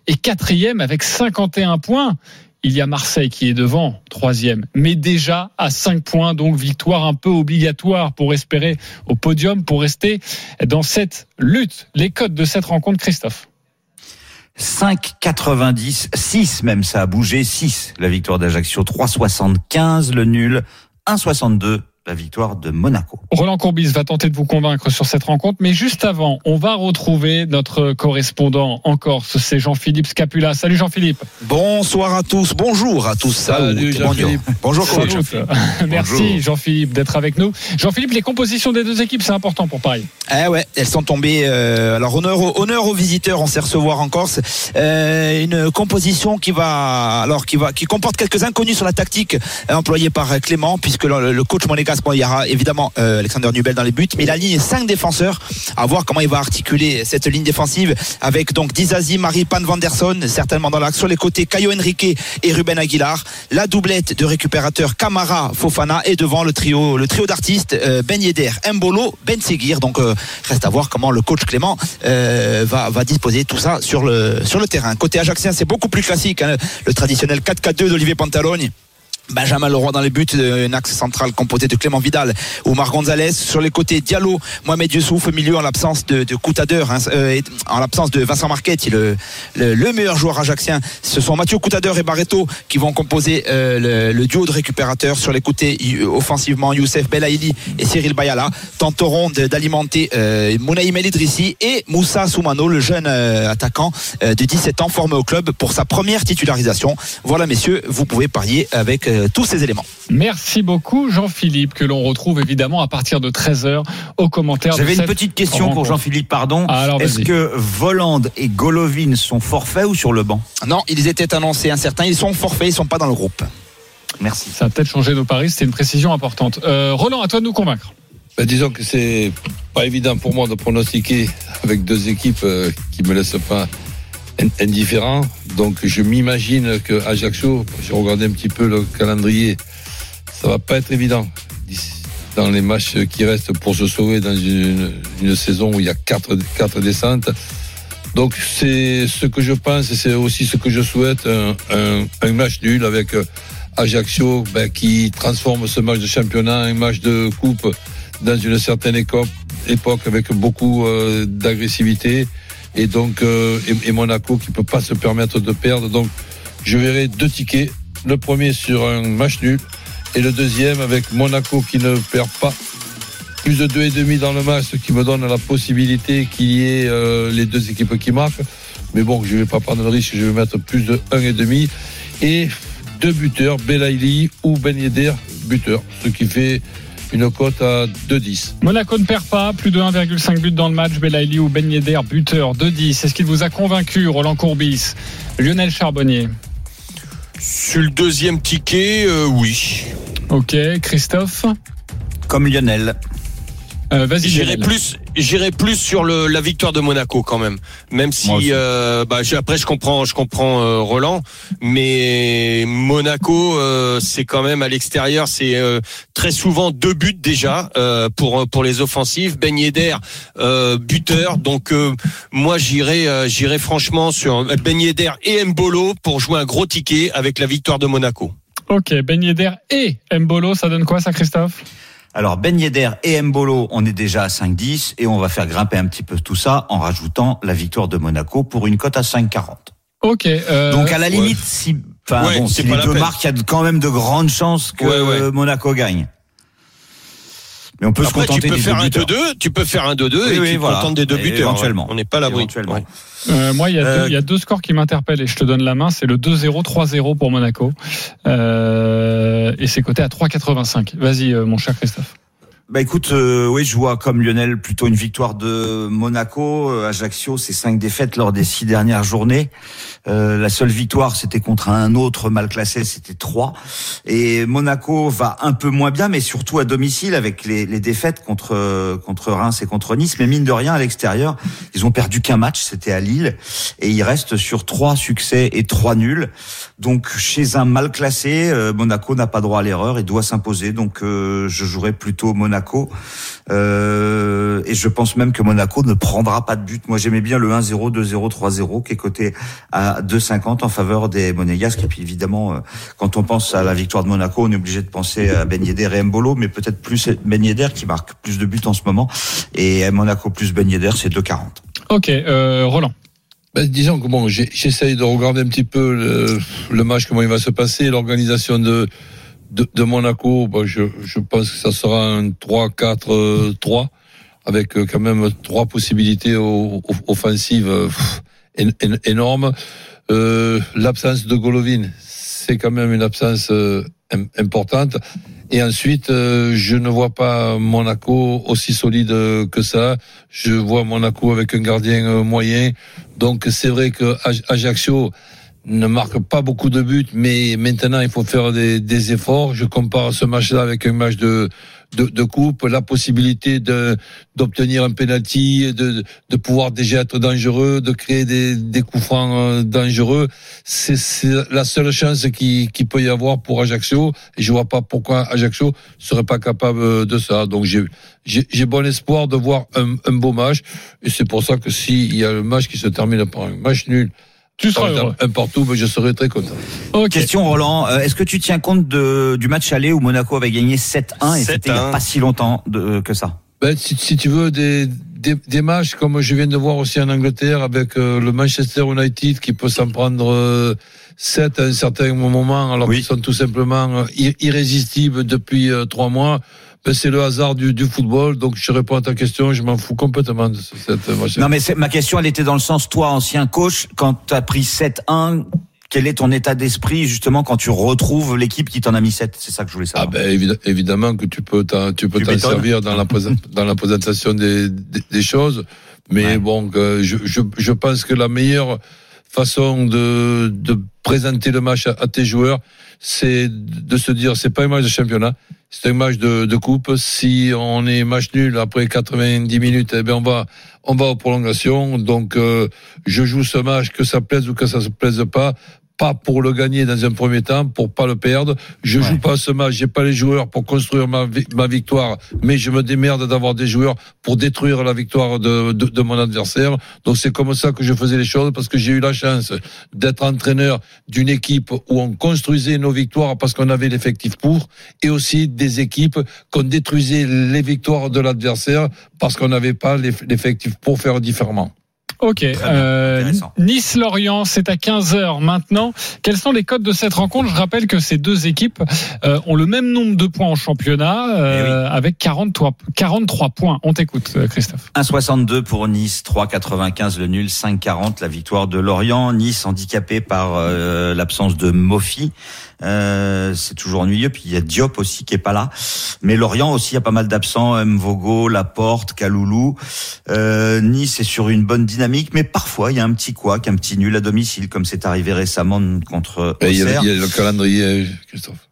A: est quatrième avec 51 points. Il y a Marseille qui est devant, troisième, mais déjà à 5 points, donc victoire un peu obligatoire pour espérer au podium, pour rester dans cette lutte. Les codes de cette rencontre, Christophe.
G: 5,90, 6 même, ça a bougé, 6 la victoire d'Ajaccio, 3,75 le nul, 1,62 la victoire de Monaco.
A: Roland Courbis va tenter de vous convaincre sur cette rencontre, mais juste avant, on va retrouver notre correspondant en Corse, c'est Jean-Philippe Scapula. Salut Jean-Philippe.
K: Bonsoir à tous, bonjour à tous.
D: Salut, Jean-Philippe.
K: Bonjour.
A: Salut. *laughs* Merci Jean-Philippe d'être avec nous. Jean-Philippe, les compositions des deux équipes, c'est important pour Paris.
K: Eh ouais, elles sont tombées. euh, alors honneur, au- honneur aux visiteurs, on sait recevoir en Corse euh, une composition qui va, alors qui va, qui comporte quelques inconnus sur la tactique euh, employée par Clément, puisque le, le coach monégasque, il y aura évidemment euh, Alexander Nubel dans les buts, mais il aligne cinq défenseurs. À voir comment il va articuler cette ligne défensive avec donc Dizazi, Marie Pan Vanderson, certainement dans l'axe sur les côtés, Caio Henrique et Ruben Aguilar. La doublette de récupérateurs Camara, Fofana et devant le trio, le trio d'artistes euh, Ben Yedder, Mbolo, Ben Seguir. Donc euh, reste à voir comment le coach Clément va, disposer tout ça sur le, terrain. Côté ajaxien, c'est beaucoup plus classique. hein, le traditionnel 4-4-2 d'Olivier Pantalone. Benjamin Leroy dans les buts, euh, un axe central composé de Clément Vidal, Omar Gonzalez sur les côtés Diallo, Mohamed Youssouf milieu en l'absence de, de Coutadeur, hein, euh, en l'absence de Vincent Marquette, le, le, le meilleur joueur ajaxien. Ce sont Mathieu Coutadeur et Barreto qui vont composer euh, le, le duo de récupérateurs sur les côtés offensivement Youssef Belaïli et Cyril Bayala tenteront d'alimenter euh, Mounaïm El Idrissi et Moussa Soumano, le jeune euh, attaquant euh, de 17 ans formé au club pour sa première titularisation. Voilà messieurs, vous pouvez parier avec euh, tous ces éléments.
A: Merci beaucoup Jean-Philippe, que l'on retrouve évidemment à partir de 13h au commentaire.
G: J'avais une petite question pour. Jean-Philippe, pardon.
A: Ah,
G: Est-ce que Voland et Golovin sont forfaits ou sur le banc?
K: Non, ils étaient annoncés incertains, ils sont forfaits, ils sont pas dans le groupe.
G: Merci.
A: Ça a peut-être changé nos paris, c'était une précision importante. Euh, Roland, à toi de nous convaincre.
D: Ben, disons que c'est pas évident pour moi de pronostiquer avec deux équipes euh, qui me laissent pas indifférent. Donc je m'imagine que Ajaccio, j'ai regardé un petit peu le calendrier, ça va pas être évident dans les matchs qui restent pour se sauver dans une, saison où il y a quatre, quatre descentes. Donc c'est ce que je pense et c'est aussi ce que je souhaite, un, match nul avec Ajaccio ben, qui transforme ce match de championnat en match de coupe dans une certaine époque avec beaucoup euh, d'agressivité et donc euh, et, Monaco qui peut pas se permettre de perdre. Donc je verrai deux tickets, le premier sur un match nul et le deuxième avec Monaco qui ne perd pas plus de deux et demi dans le match, ce qui me donne la possibilité qu'il y ait euh, les deux équipes qui marquent. Mais bon, je vais pas prendre le risque, je vais mettre plus de un et demi et deux buteurs, Belaïli ou Ben Yedder, buteur, ce qui fait une cote à 2,10.
A: Monaco ne perd pas, plus de 1,5 buts dans le match. Belaïli ou Ben Yedder, buteur de 10. Est-ce qu'il vous a convaincu, Roland Courbis? Lionel Charbonnier
H: Sur le deuxième ticket, euh, oui.
A: Ok, Christophe?
G: Comme Lionel.
A: Euh, Vas-y,
H: J'irai plus, j'irai plus sur le, la victoire de Monaco quand même. Même si, euh, bah, j'ai- après je comprends, je comprends euh, Roland, mais Monaco, euh, c'est quand même à l'extérieur, c'est euh, très souvent deux buts déjà euh, pour pour les offensives. Ben Yedder, euh, buteur, donc euh, moi j'irai, euh, j'irai franchement sur Ben Yedder et Mbolo pour jouer un gros ticket avec la victoire de Monaco.
A: Ok, Ben Yedder et Mbolo, ça donne quoi ça, Christophe?
G: Alors Ben Yedder et Mbolo, on est déjà à 5-10 et on va faire grimper un petit peu tout ça en rajoutant la victoire de Monaco pour une cote à 5,40.
A: Ok. euh,
G: Donc à la limite, si, enfin,
H: Ouais,
G: bon, si
H: pas
G: les deux
H: peine.
G: marques, il y a quand même de grandes chances que
H: Ouais, ouais.
G: Monaco gagne. Mais on peut
H: Après,
G: se
H: tu
G: contenter
H: peux
G: des
H: faire
G: deux
H: un
G: buteurs.
H: 2-2, tu peux faire un 2-2
G: Oui,
H: et
G: oui,
H: tu te
G: voilà.
H: contentes des deux
G: Et
H: buteurs.
G: éventuellement.
H: ouais. On n'est pas à l'abri.
G: Éventuellement.
H: Ouais.
A: Euh, moi, il y, a
G: Euh,
A: y a deux scores qui m'interpellent et je te donne la main. C'est le 2-0, 3-0 pour Monaco. Euh, et c'est coté à 3,85. Vas-y, euh, mon cher Christophe.
G: Bah écoute, euh, oui, je vois comme Lionel plutôt une victoire de Monaco. Euh, Ajaccio, c'est cinq défaites lors des six dernières journées. Euh, la seule victoire, c'était contre un autre mal classé, c'était trois. Et Monaco va un peu moins bien, mais surtout à domicile avec les, les défaites contre contre Reims et contre Nice. Mais mine de rien, à l'extérieur, ils ont perdu qu'un match, c'était à Lille, et ils restent sur trois succès et trois nuls. Donc chez un mal classé, euh, Monaco n'a pas droit à l'erreur et doit s'imposer. Donc euh, je jouerai plutôt Monaco. Euh, et je pense même que Monaco ne prendra pas de but. Moi j'aimais bien le 1-0, 2-0, 3-0 qui est coté à 2,50 en faveur des Monégasques. Et puis évidemment, euh, quand on pense à la victoire de Monaco, on est obligé de penser à Ben Yedder et Mbolo, mais peut-être plus Ben Yedder qui marque plus de buts en ce moment. Et Monaco plus Ben Yedder, c'est 2,40.
A: Ok, euh, Roland.
D: Ben, disons que bon, j'essaye de regarder un petit peu le, le match, comment il va se passer, l'organisation de, de, de Monaco. Bon, je, je pense que ça sera un 3-4-3 avec euh, quand même trois possibilités offensives euh, énormes. Euh, L'absence de Golovin, c'est quand même une absence euh, im- importante. Et ensuite, je ne vois pas Monaco aussi solide que ça. Je vois Monaco avec un gardien moyen. Donc c'est vrai que Aj- Ajaccio ne marque pas beaucoup de buts, mais maintenant il faut faire des, des efforts. Je compare ce match-là avec un match de, de, de coupe, la possibilité d'obtenir un penalty, de, de pouvoir déjà être dangereux, de créer des, des coups francs euh, dangereux. C'est la seule chance qui, qui peut y avoir pour Ajaccio. Et je vois pas pourquoi Ajaccio serait pas capable de ça. Donc j'ai j'ai bon espoir de voir un, un beau match. Et c'est pour ça que s'il y a le match qui se termine par un match nul,
A: Tu seras heureux.
D: un partout, ben, je serai très content.
G: Question Roland, euh, est-ce que tu tiens compte de, du match aller où Monaco avait gagné 7-1 et c'était il n'y a
H: 7-1.
G: pas si longtemps de, que ça?
D: Ben, si, si tu veux des, des, des matchs comme je viens de voir aussi en Angleterre avec euh, le Manchester United qui peut s'en prendre euh, 7 à un certain moment alors
G: Oui.
D: qu'ils sont tout simplement euh, ir- irrésistibles depuis euh, trois mois. Ben, c'est le hasard du, du football. Donc je réponds à ta question, je m'en fous complètement de ce- cette match.
G: Non mais ma question elle était dans le sens, toi ancien coach, quand tu as pris 7-1, quel est ton état d'esprit justement quand tu retrouves l'équipe qui t'en a mis 7 C'est ça que je voulais savoir.
D: Ah ben évi- évidemment que tu peux t'en, tu peux t'en servir dans la *laughs* dans la présentation des, des, des choses, mais bon, je, je je pense que la meilleure façon de de présenter le match à, à tes joueurs, c'est de se dire c'est pas un match de championnat, c'est un match de, coupe. Si on est match nul après 90 minutes, eh ben on va on va aux prolongations. Donc euh, je joue ce match que ça plaise ou que ça se plaise pas. Pas pour le gagner dans un premier temps, pour pas le perdre. Je joue pas ce match, j'ai pas les joueurs pour construire ma, vi- ma victoire, mais je me démerde d'avoir des joueurs pour détruire la victoire de, de, de mon adversaire. Donc c'est comme ça que je faisais les choses parce que j'ai eu la chance d'être entraîneur d'une équipe où on construisait nos victoires parce qu'on avait l'effectif pour, et aussi des équipes qu'on détruisait les victoires de l'adversaire parce qu'on n'avait pas l'eff- l'effectif pour faire différemment.
A: Ok. Euh, Nice-Lorient, c'est à 15h maintenant. Quels sont les codes de cette rencontre? Je rappelle que ces deux équipes euh, ont le même nombre de points en championnat, euh, avec 43, 43 points. On t'écoute, euh, Christophe.
G: 1,62 pour Nice, 3,95 le nul, 5,40 la victoire de Lorient. Nice handicapé par euh, l'absence de Mofi. Euh, c'est toujours ennuyeux. Puis il y a Diop aussi qui est pas là. Mais Lorient aussi, il y a pas mal d'absents. Mvogo, Laporte, Kaloulou. Euh, nice est sur une bonne dynamique, mais parfois il y a un petit couac, un petit nul à domicile, comme c'est arrivé récemment contre
D: Il y, a, le calendrier, Christophe.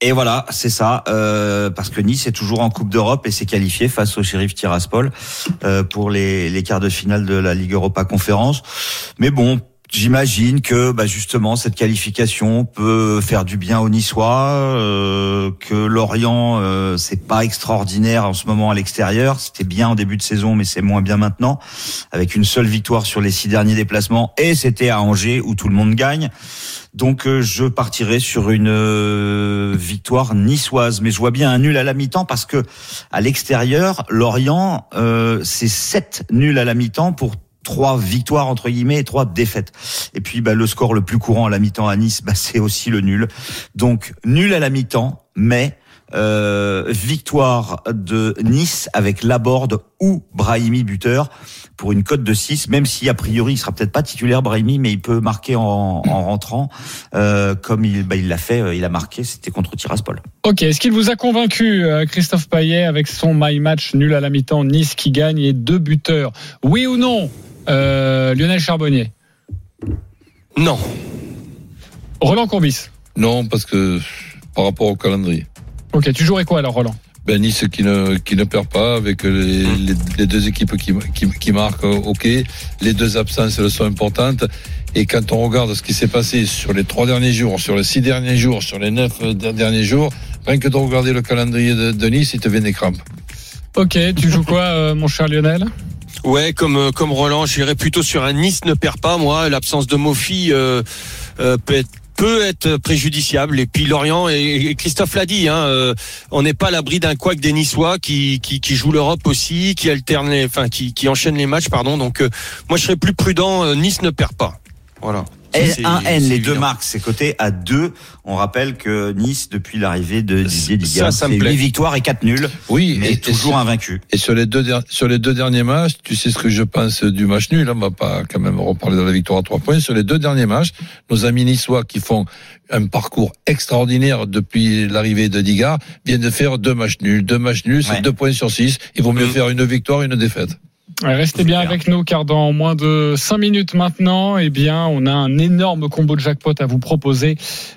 G: Et voilà, c'est ça, euh, parce que Nice est toujours en Coupe d'Europe et s'est qualifié face au Sheriff Tiraspol euh, pour les, les quarts de finale de la Ligue Europa Conférence. Mais bon, j'imagine que bah, justement cette qualification peut faire du bien aux Niçois, euh, que Lorient euh, c'est pas extraordinaire en ce moment à l'extérieur. C'était bien en début de saison, mais c'est moins bien maintenant, avec une seule victoire sur les six derniers déplacements et c'était à Angers où tout le monde gagne. Donc euh, je partirai sur une euh, victoire niçoise, mais je vois bien un nul à la mi-temps parce que à l'extérieur, Lorient, euh, c'est sept nuls à la mi-temps pour trois victoires entre guillemets et trois défaites. Et puis bah, le score le plus courant à la mi-temps à Nice, bah, c'est aussi le nul. Donc nul à la mi-temps, mais euh, victoire de Nice avec Laborde ou Brahimi buteur pour une cote de 6, même si a priori il sera peut-être pas titulaire Brahimi, mais il peut marquer en, en rentrant, euh, comme il bah, il l'a fait, euh, il a marqué, c'était contre Tiraspol.
A: Ok, est-ce qu'il vous a convaincu, euh, Christophe Payet, avec son My Match nul à la mi-temps, Nice qui gagne et deux buteurs? Oui ou non, euh, Lionel Charbonnier.
H: Non.
A: Roland Courbis.
D: Non, parce que par rapport au calendrier.
A: Ok, tu jouerais quoi alors, Roland?
D: Ben Nice qui ne qui ne perd pas avec les, les, les deux équipes qui, qui qui marquent. Ok les deux absences elles sont importantes. Et quand on regarde ce qui s'est passé sur les trois derniers jours sur les six derniers jours sur les neuf euh, derniers jours rien que de regarder le calendrier de, de Nice il te vient des crampes.
A: Ok, tu joues quoi, euh, mon cher Lionel?
H: Ouais, comme euh, comme Roland, j'irais plutôt sur un Nice ne perd pas. Moi, l'absence de Mofi euh, euh, peut être peut être préjudiciable. Et puis Lorient et, Christophe l'a dit hein, euh, on n'est pas à l'abri d'un couac des Niçois qui qui, jouent l'Europe aussi qui alternent les enfin qui qui enchaînent les matchs pardon. Donc moi je serais plus prudent Nice ne perd pas. Voilà Ça, c'est-
G: N1N,
H: c'est
G: les
H: évident.
G: deux marques, c'est coté à 2. On rappelle que Nice, depuis l'arrivée de Didier
D: ça
G: c'est
D: me plaît.
G: 8 victoires et 4 nuls.
D: oui
G: mais
D: et- et
G: toujours invaincu.
D: et sur les deux sur les deux derniers matchs tu sais ce que je pense du match nul hein, on va pas quand même reparler de la victoire à trois points sur les deux derniers matchs nos amis niçois qui font un parcours extraordinaire depuis l'arrivée de Digard viennent de faire deux matchs nuls deux matchs nuls c'est
G: Ouais.
D: deux points sur six il vaut mieux
H: Mm.
D: faire une victoire une défaite
A: Restez bien avec nous car dans moins de 5 minutes maintenant, eh bien, on a un énorme combo de jackpot à vous proposer.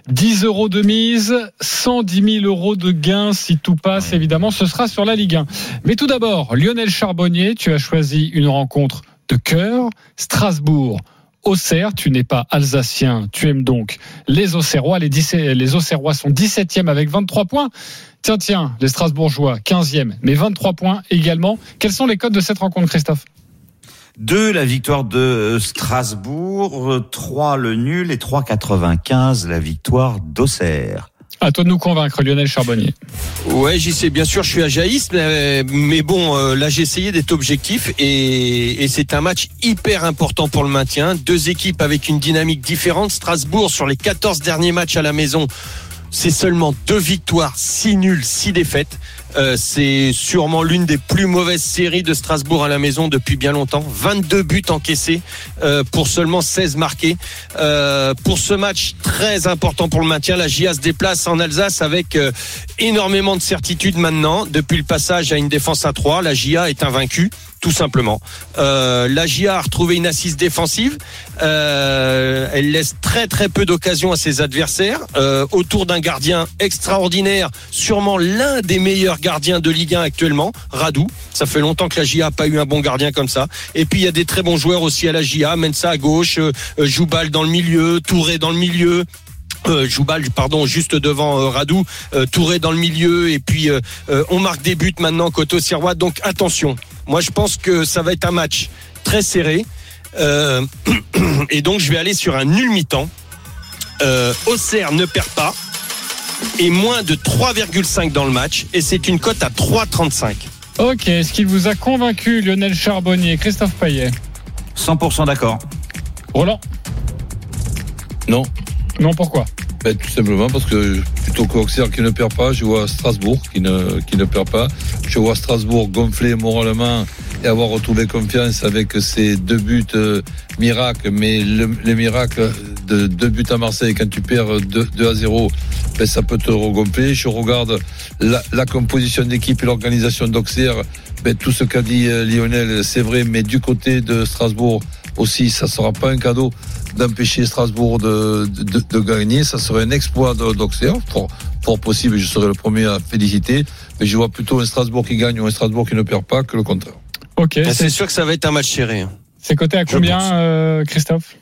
A: 10 euros de mise, 110 000 euros de gain si tout passe. Évidemment, ce sera sur la Ligue 1. Mais tout d'abord, Lionel Charbonnier, tu as choisi une rencontre de cœur, Strasbourg. Auxerre, tu n'es pas alsacien, tu aimes donc les Auxerrois. Les, 17 les Auxerrois sont 17e avec 23 points. Tiens, tiens, les Strasbourgeois, 15e, mais 23 points également. Quels sont les codes de cette rencontre, Christophe?
G: 2, la victoire de Strasbourg. 3, le nul. Et 3,95, la victoire d'Auxerre.
A: À toi de nous convaincre, Lionel Charbonnier.
H: Ouais, j'y sais. Bien sûr, je suis ajaïste, mais, mais bon, euh, là, j'ai essayé d'être objectif et, et c'est un match hyper important pour le maintien. Deux équipes avec une dynamique différente. Strasbourg, sur les 14 derniers matchs à la maison, c'est seulement deux victoires, six nuls, six défaites. Euh, c'est sûrement l'une des plus mauvaises séries de Strasbourg à la maison depuis bien longtemps. 22 buts encaissés euh, pour seulement 16 marqués. Euh, pour ce match très important pour le maintien, la GIA se déplace en Alsace avec énormément de certitude maintenant. Depuis le passage à une défense à 3, la GIA est invaincue tout simplement. La GIA a retrouvé une assise défensive. Elle laisse très très peu d'occasions à ses adversaires. Autour d'un gardien extraordinaire, sûrement l'un des meilleurs gardiens de Ligue 1 actuellement, Radou. Ça fait longtemps que la GIA a pas eu un bon gardien comme ça. Et puis il y a des très bons joueurs aussi à la GIA. Mensa à gauche, euh, Joubal dans le milieu, Touré dans le milieu. Euh, Joubal, pardon, juste devant euh, Radou, euh, Touré dans le milieu, et puis euh, euh, on marque des buts maintenant côté Sirois. Donc attention, moi je pense que ça va être un match très serré, Euh, *clears throat* et donc je vais aller sur un nul mi-temps. Euh, Auxerre ne perd pas, et moins de 3,5 dans le match, et c'est une cote à 3,35.
A: Ok, est-ce qu'il vous a convaincu Lionel Charbonnier, Christophe Payet?
G: 100% d'accord.
A: Roland?
D: Non.
A: Non, pourquoi?
D: Ben, tout simplement parce que plutôt qu'Auxerre qui ne perd pas, je vois Strasbourg qui ne, qui ne perd pas. Je vois Strasbourg gonfler moralement et avoir retrouvé confiance avec ses deux buts euh, miracles. Mais le, les miracles de deux buts à Marseille, quand tu perds 2, 2 à 0, ben, ça peut te regonfler. Je regarde la, la composition d'équipe et l'organisation d'Auxerre. Ben, tout ce qu'a dit euh, Lionel, c'est vrai, mais du côté de Strasbourg aussi, ça sera pas un cadeau d'empêcher Strasbourg de, de, de, gagner. Ça serait un exploit d'Auxerre. Fort, fort possible, je serais le premier à féliciter. Mais je vois plutôt un Strasbourg qui gagne ou un Strasbourg qui ne perd pas que le contraire.
A: Ok.
H: C'est sûr que ça va être un match serré.
A: C'est coté à combien, euh, Christophe?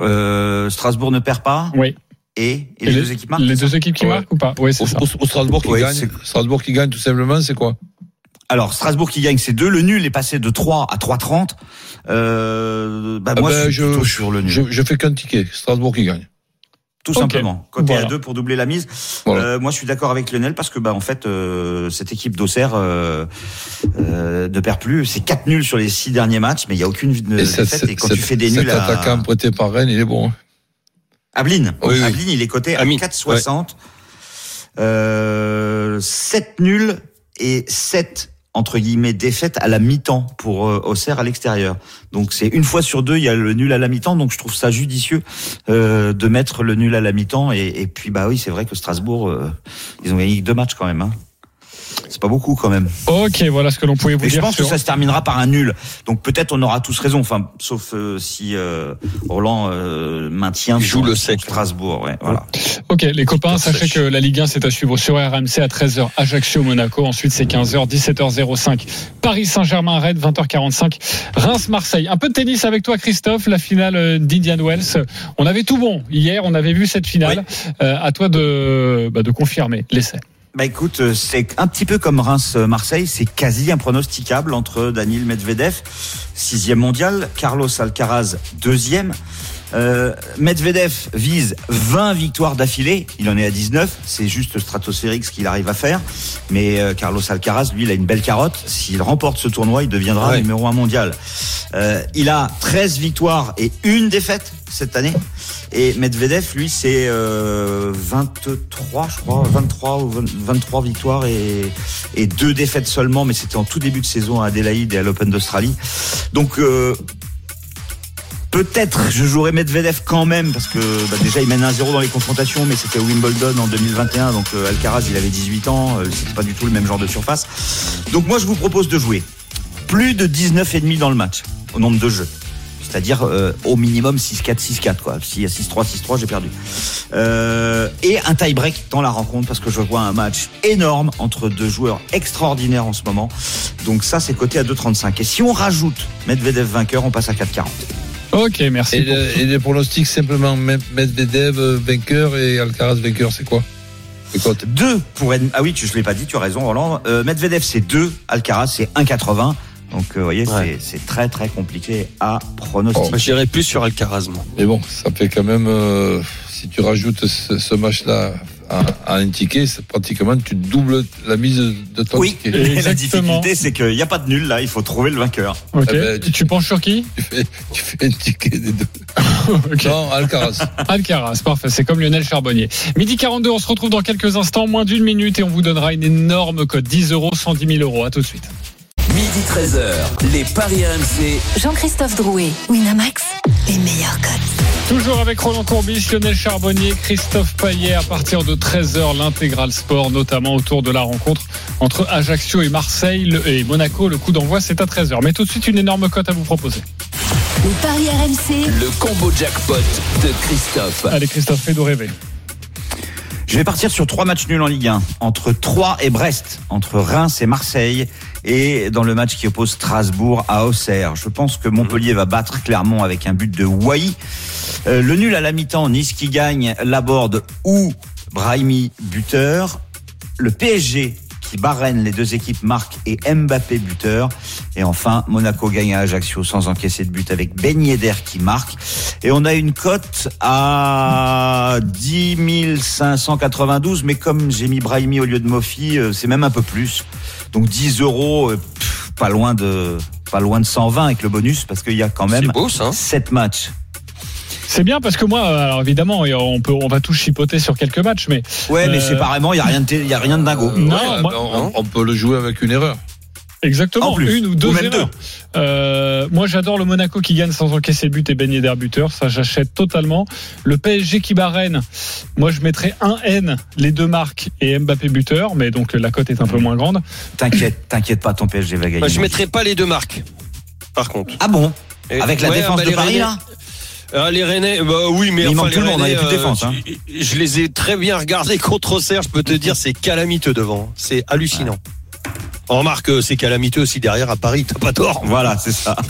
G: Euh, Strasbourg ne perd pas
A: Oui.
G: Et, et, et les, les, deux équipes marquent
A: Les deux équipes qui
D: ouais.
A: marquent ou pas Oui, c'est ça.
D: Au, au Strasbourg qui
G: ouais,
D: gagne, Strasbourg qui gagne tout simplement, c'est quoi?
G: Alors Strasbourg qui gagne c'est 2, le nul est passé de 3 à 3,30. Euh, bah, moi
D: ah ben,
G: je suis
D: je,
G: sur le nul.
D: Je, je fais qu'un ticket, Strasbourg qui gagne.
G: Tout okay. simplement. Côté
A: voilà.
G: à 2 pour doubler la mise. Voilà. Euh, moi je suis d'accord avec Lionel parce que bah en fait euh, cette équipe d'Auxerre euh, ne perd plus. C'est 4 nuls sur les 6 derniers matchs, mais il y a aucune défaite. Et quand tu fais des nuls
D: cet
G: à...
D: attaquant prêté par Rennes, il est bon. Hein.
G: Ablin.
D: Oui,
G: Ablin, il est coté à 4,60. Ouais. 7 nuls et 7 entre guillemets défaite à la mi-temps pour euh, Auxerre à l'extérieur. Donc c'est une fois sur deux il y a le nul à la mi-temps. Donc je trouve ça judicieux euh, de mettre le nul à la mi-temps. Et, puis bah oui c'est vrai que Strasbourg euh, ils ont gagné deux matchs quand même. Hein. C'est pas beaucoup quand même.
A: Ok, voilà ce que l'on pouvait vous
G: Et
A: dire.
G: Je pense
A: sur...
G: que ça se terminera par un nul. Donc peut-être on aura tous raison. Enfin, sauf euh, si euh, Roland euh, maintient
H: joue le sec
G: Strasbourg. Ouais, voilà.
A: Ok, les copains, sachez que la Ligue 1 c'est à suivre sur RMC à 13h. Ajaccio, Monaco. Ensuite c'est 15h, 17h05. Paris Saint-Germain, Rennes, 20h45. Reims, Marseille. Un peu de tennis avec toi, Christophe. La finale d'Indian Wells. On avait tout bon hier. On avait vu cette finale. Oui. Euh, à toi de bah, de confirmer l'essai.
G: Bah écoute, c'est un petit peu comme Reims-Marseille, c'est quasi impronosticable entre Daniel Medvedev, sixième mondial, Carlos Alcaraz, deuxième. Euh, Medvedev vise 20 victoires d'affilée, il en est à 19, c'est juste stratosphérique ce qu'il arrive à faire. Mais euh, Carlos Alcaraz, lui, il a une belle carotte. S'il remporte ce tournoi, il deviendra ouais. numéro un mondial. Euh, il a 13 victoires et une défaite cette année. Et Medvedev, lui, c'est euh, 23, je crois, 23 ou 23 victoires et, et deux défaites seulement, mais c'était en tout début de saison à Adélaïde et à l'Open d'Australie. Donc euh, peut-être je jouerai Medvedev quand même parce que bah, déjà il mène 1-0 dans les confrontations, mais c'était Wimbledon en 2021, donc euh, Alcaraz il avait 18 ans, euh, c'était pas du tout le même genre de surface. Donc moi je vous propose de jouer plus de 19,5 dans le match au nombre de jeux c'est-à-dire euh, au minimum 6-4, 6-4 quoi. A 6-3, 6-3, j'ai perdu. Euh, et un tie-break dans la rencontre parce que je vois un match énorme entre deux joueurs extraordinaires en ce moment. Donc ça, c'est coté à 2,35. Et si on rajoute Medvedev vainqueur, on passe à 4,40.
A: Ok, merci.
D: Et, le, et les pronostics simplement Medvedev vainqueur et Alcaraz vainqueur, c'est quoi
G: Deux pour ah oui, tu je l'ai pas dit, tu as raison Roland. Euh, Medvedev c'est 2, Alcaraz c'est 1,80. Donc, vous voyez, ouais. c'est très très compliqué à pronostiquer.
H: Oh, J'irai plus sur Alcaraz, moi.
D: Mais bon, ça fait quand même, euh, si tu rajoutes ce, ce match-là à, à un ticket, c'est pratiquement tu doubles la mise de ton
G: Oui,
D: ticket.
G: et la difficulté, c'est qu'il n'y a pas de nul là, il faut trouver le vainqueur.
A: Ok.
D: Eh ben,
A: tu, penches sur qui *laughs*
D: Tu fais, tu fais un ticket des deux. *laughs* Non, Alcaraz. *laughs*
A: Alcaraz, parfait, c'est comme Lionel Charbonnier. Midi 42, on se retrouve dans quelques instants, moins d'une minute, et on vous donnera une énorme cote, 10 euros, 110 000 euros. À tout de suite.
F: Midi 13h, les Paris RMC.
B: Jean-Christophe Drouet, Winamax, les meilleurs cotes.
A: Toujours avec Roland Courbis, Lionel Charbonnier, Christophe Payet à partir de 13h, l'intégral sport, notamment autour de la rencontre entre Ajaccio et Marseille le- et Monaco. Le coup d'envoi, c'est à 13h. Mais tout de suite, une énorme cote à vous proposer.
B: Les paris RMC,
F: Le combo jackpot de Christophe.
A: Allez, Christophe, fais-nous rêver.
G: Je vais partir sur trois matchs nuls en Ligue 1, entre Troyes et Brest, entre Reims et Marseille, et dans le match qui oppose Strasbourg à Auxerre. Je pense que Montpellier va battre Clermont avec un but de Wai. Euh, le nul à la mi-temps, Nice qui gagne, Laborde ou Brahimi buteur. Le PSG qui barrène les deux équipes marque et Mbappé buteur. Et enfin, Monaco gagne à Ajaccio sans encaisser de but avec Ben Yedder qui marque. Et on a une cote à 10 592, mais comme j'ai mis Brahimi au lieu de Mofi, euh, c'est même un peu plus. Donc 10 euros, euh, pff, pas loin de pas loin de 120 avec le bonus parce qu'il y a quand même
H: beau, ça.
G: 7 matchs.
A: C'est bien parce que moi, euh, alors évidemment, on peut, on va tout chipoter sur quelques matchs, mais
G: Ouais, mais
A: Euh,
G: séparément, il y a rien de y a rien de dingo.
A: Non,
D: Ouais,
A: moi-
D: on, on peut le jouer avec une erreur.
A: exactement
G: En plus,
A: une ou deux
G: ou
A: erreurs. Euh, moi, j'adore le Monaco qui gagne sans encaisser but et Ben Yedder buteur, ça j'achète totalement. Le PSG qui barrène, moi je mettrais un N les deux marques et Mbappé buteur, mais donc la cote est un peu moins grande.
G: T'inquiète, t'inquiète pas, ton PSG va gagner.
H: Bah, je mettrai pas les deux marques. Par contre.
G: Ah bon?
H: Et-
G: Avec la
H: Ouais,
G: défense
H: bah,
G: de Paris là?
H: Ah, les Rennais, bah oui, mais,
G: Mais il
H: enfin,
G: manque tout le monde, hein, il y a plus de défense, hein.
H: je, je les ai très bien regardés contre Auxerre, je peux te dire, c'est calamiteux devant. C'est hallucinant. On remarque que c'est calamiteux aussi derrière à Paris, t'as pas tort.
G: Voilà, c'est ça. *laughs*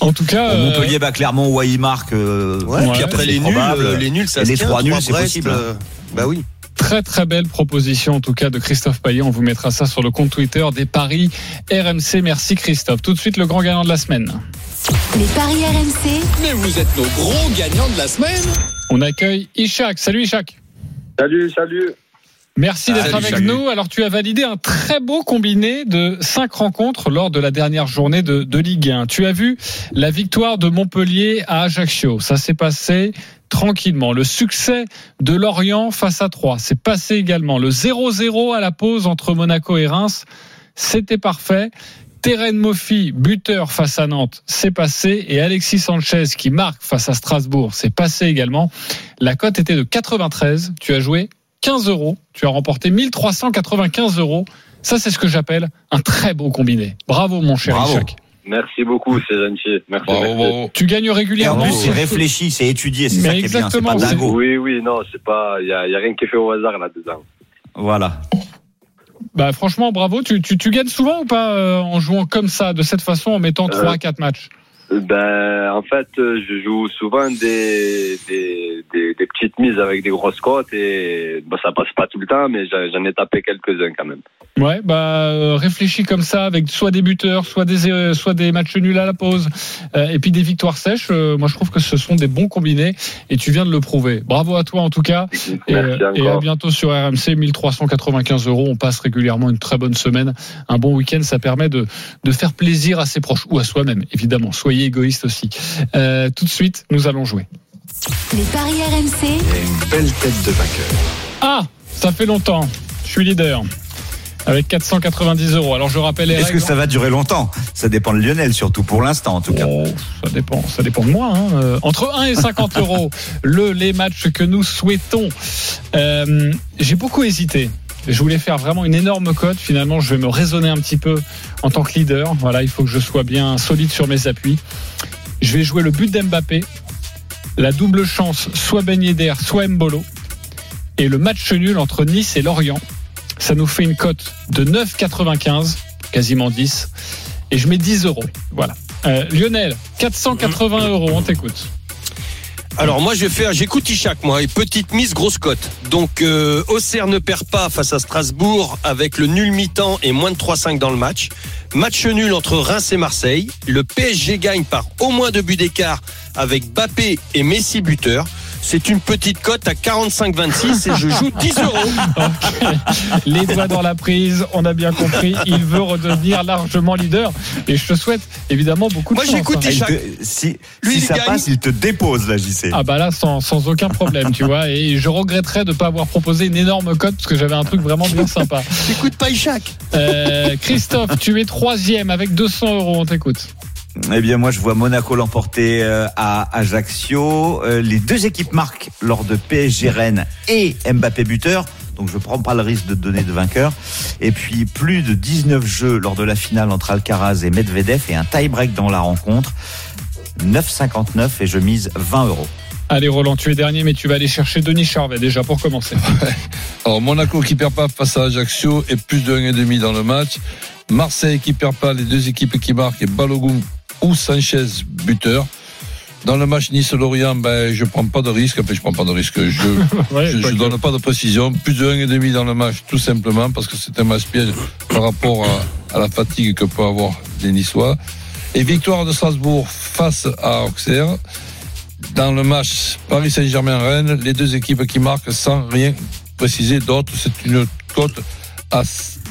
A: En tout cas,
G: Bon,
A: euh,
G: Montpellier bat Clermont marque. euh,
H: Ouais,
A: Ouais,
H: puis après les nuls, euh, les nuls, ça
G: Et
H: se
G: les
H: tient,
G: trois nuls, c'est possible.
H: euh, bah oui.
A: Très très belle proposition en tout cas de Christophe Payet. On vous mettra ça sur le compte Twitter des paris RMC. Merci Christophe. Tout de suite le grand gagnant de la semaine.
B: les paris RMC,
F: Mais vous êtes nos gros gagnants de la semaine.
A: On accueille Ishak. Salut Ishak.
I: Salut, salut.
A: Merci d'être avec
H: salut.
A: nous. Alors tu as validé un très beau combiné de cinq rencontres lors de la dernière journée de, de Ligue 1. Tu as vu la victoire de Montpellier à Ajaccio. Ça s'est passé tranquillement. Le succès de Lorient face à Troyes, c'est passé également. Le 0-0 à la pause entre Monaco et Reims, c'était parfait. Terren Moffi, buteur face à Nantes, c'est passé. Et Alexis Sanchez qui marque face à Strasbourg, c'est passé également. La cote était de 93. Tu as joué 15 euros. Tu as remporté 1395 euros. Ça, c'est ce que j'appelle un très beau combiné. Bravo, mon cher
G: Bravo.
I: Merci beaucoup, c'est gentil. Merci.
D: Bravo,
I: merci.
D: bravo.
A: Tu gagnes
G: Et en
A: régulièrement.
G: plus, c'est réfléchi, c'est étudié, c'est ça qui est bien, c'est
A: exactement,
G: pas dingo.
I: Oui, oui, non, c'est pas, il y a, y a rien qui est fait au hasard là-dedans.
G: Voilà.
A: Bah, franchement, bravo. Tu, tu, tu gagnes souvent ou pas euh, en jouant comme ça, de cette façon, en mettant 3 à 4 matchs?
I: Ben, en fait, je joue souvent des, des, des, des petites mises avec des grosses cotes et bah, ça passe pas tout le temps, mais j'en ai tapé quelques-uns quand même.
A: Ouais, bah euh, réfléchis comme ça avec soit des buteurs, soit des euh, soit des matchs nuls à la pause, euh, et puis des victoires sèches. euh, moi, je trouve que ce sont des bons combinés et tu viens de le prouver. Bravo à toi en tout cas. Et, et à bientôt sur RMC, 1395 euros. On passe régulièrement une très bonne semaine, un bon week-end. Ça permet de de faire plaisir à ses proches ou à soi-même, évidemment. Soyez égoïste aussi. Euh, tout de suite, nous allons jouer.
B: les paris RMC,
C: une belle tête de vainqueur.
A: Ah, ça fait longtemps. Je suis leader. Avec 490 euros. Alors je rappelle
G: Est-ce que ça va durer longtemps? Ça dépend de Lionel, surtout pour l'instant, en tout cas.
A: Oh, ça dépend, ça dépend de moi. hein. Euh, Entre 1 et 50 *laughs* euros, le les matchs que nous souhaitons. Euh, J'ai beaucoup hésité. Je voulais faire vraiment une énorme cote. Finalement, je vais me raisonner un petit peu en tant que leader. Voilà, il faut que je sois bien solide sur mes appuis. Je vais jouer le but d'Mbappé, la double chance, soit Ben Yedder, soit Mbolo, et le match nul entre Nice et Lorient. Ça nous fait une cote de 9,95, quasiment 10, et je mets 10 euros. Voilà. Euh, Lionel, 480 euros, on t'écoute.
H: Alors moi je faire, j'écoute Ishak moi, et petite mise, grosse cote. Donc euh, Auxerre ne perd pas face à Strasbourg avec le nul mi-temps et moins de 3-5 dans le match. Match nul entre Reims et Marseille. Le PSG gagne par au moins deux buts d'écart avec Bappé et Messi buteur. C'est une petite cote à 45-26 et je joue 10 euros. *laughs*
A: Les doigts dans la prise, on a bien compris. Il veut redevenir largement leader. Et je te souhaite évidemment beaucoup de
H: Moi,
A: chance.
H: j'écoute
A: hein.
G: Il
H: Ishak.
G: te- si
H: Lui,
G: si
H: il
G: ça
H: gagne.
G: passe, il te dépose là, JC.
A: Ah bah là sans, sans aucun problème tu vois et je regretterais de pas avoir proposé une énorme cote parce que j'avais un truc vraiment bien sympa.
H: J'écoute pas Ishak.
A: Euh, Christophe tu es troisième avec 200 euros on t'écoute.
G: Eh bien, moi, je vois Monaco l'emporter euh, à Ajaccio. Euh, Les deux équipes marquent lors de PSG Rennes et Mbappé buteur. Donc, je prends pas le risque de donner de vainqueur. Et puis, plus de 19 jeux lors de la finale entre Alcaraz et Medvedev et un tie-break dans la rencontre. 9,59 et je mise 20 euros.
A: Allez Roland tu es dernier mais tu vas aller chercher Denis Charvet déjà pour commencer. *laughs*
D: Alors Monaco qui perd pas face à Ajaccio et plus de 1,5 dans le match. Marseille qui perd pas, les deux équipes qui marquent et Balogun ou Sanchez buteur. Dans le match Nice-Lorient, ben, je prends pas de risque. Enfin, je prends pas de risque. Je, *laughs*
A: Ouais,
D: je, je
A: que-
D: donne pas de précision. Plus de 1,5 dans le match, tout simplement, parce que c'est un match piège par rapport à, à la fatigue que peuvent avoir les Niçois. Et victoire de Strasbourg face à Auxerre. Dans le match Paris Saint-Germain-Rennes, les deux équipes qui marquent sans rien préciser d'autre. C'est une cote à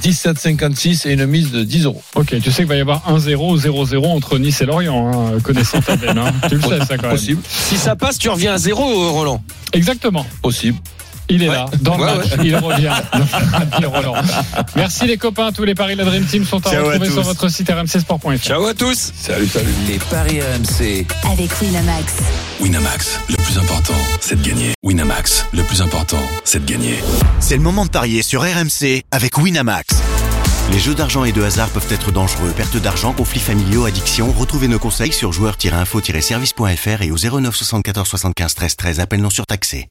D: 17,56 et une mise de 10 euros.
A: Ok tu sais qu'il va y avoir 1-0 ou 0-0 entre Nice et Lorient hein, connaissant ta veine. hein. Tu le sais ça quand même.
D: Possible,
H: Si ça passe, tu reviens à zéro, euh, Roland.
A: Exactement.
D: possible.
A: Il est là, dans le
H: Ouais,
A: il revient. *laughs* Roland. Merci les copains, tous les paris de la Dream Team sont à
G: Ciao à
A: retrouver sur votre site rmcsport.fr.
H: Ciao à tous.
D: Salut, salut.
F: Les paris RMC.
B: Avec Winamax.
L: Winamax, le plus important, c'est de gagner. Winamax, le plus important, c'est de gagner.
M: C'est le moment de parier sur RMC avec Winamax. Les jeux d'argent et de hasard peuvent être dangereux. Perte d'argent, conflits familiaux, addiction. Retrouvez nos conseils sur joueurs-info-service.fr et au 09 74 75 13 13. Appel non surtaxé.